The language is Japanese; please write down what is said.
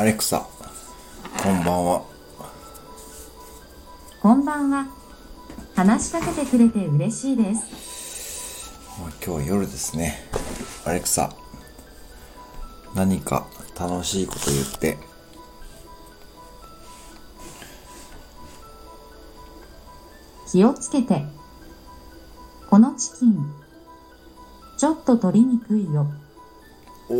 アレクサ、こんばんは。こんばんは。話しかけてくれて嬉しいです。今日は夜ですね。アレクサ、何か楽しいこと言って。気をつけて。このチキン、ちょっと取りにくいよ。お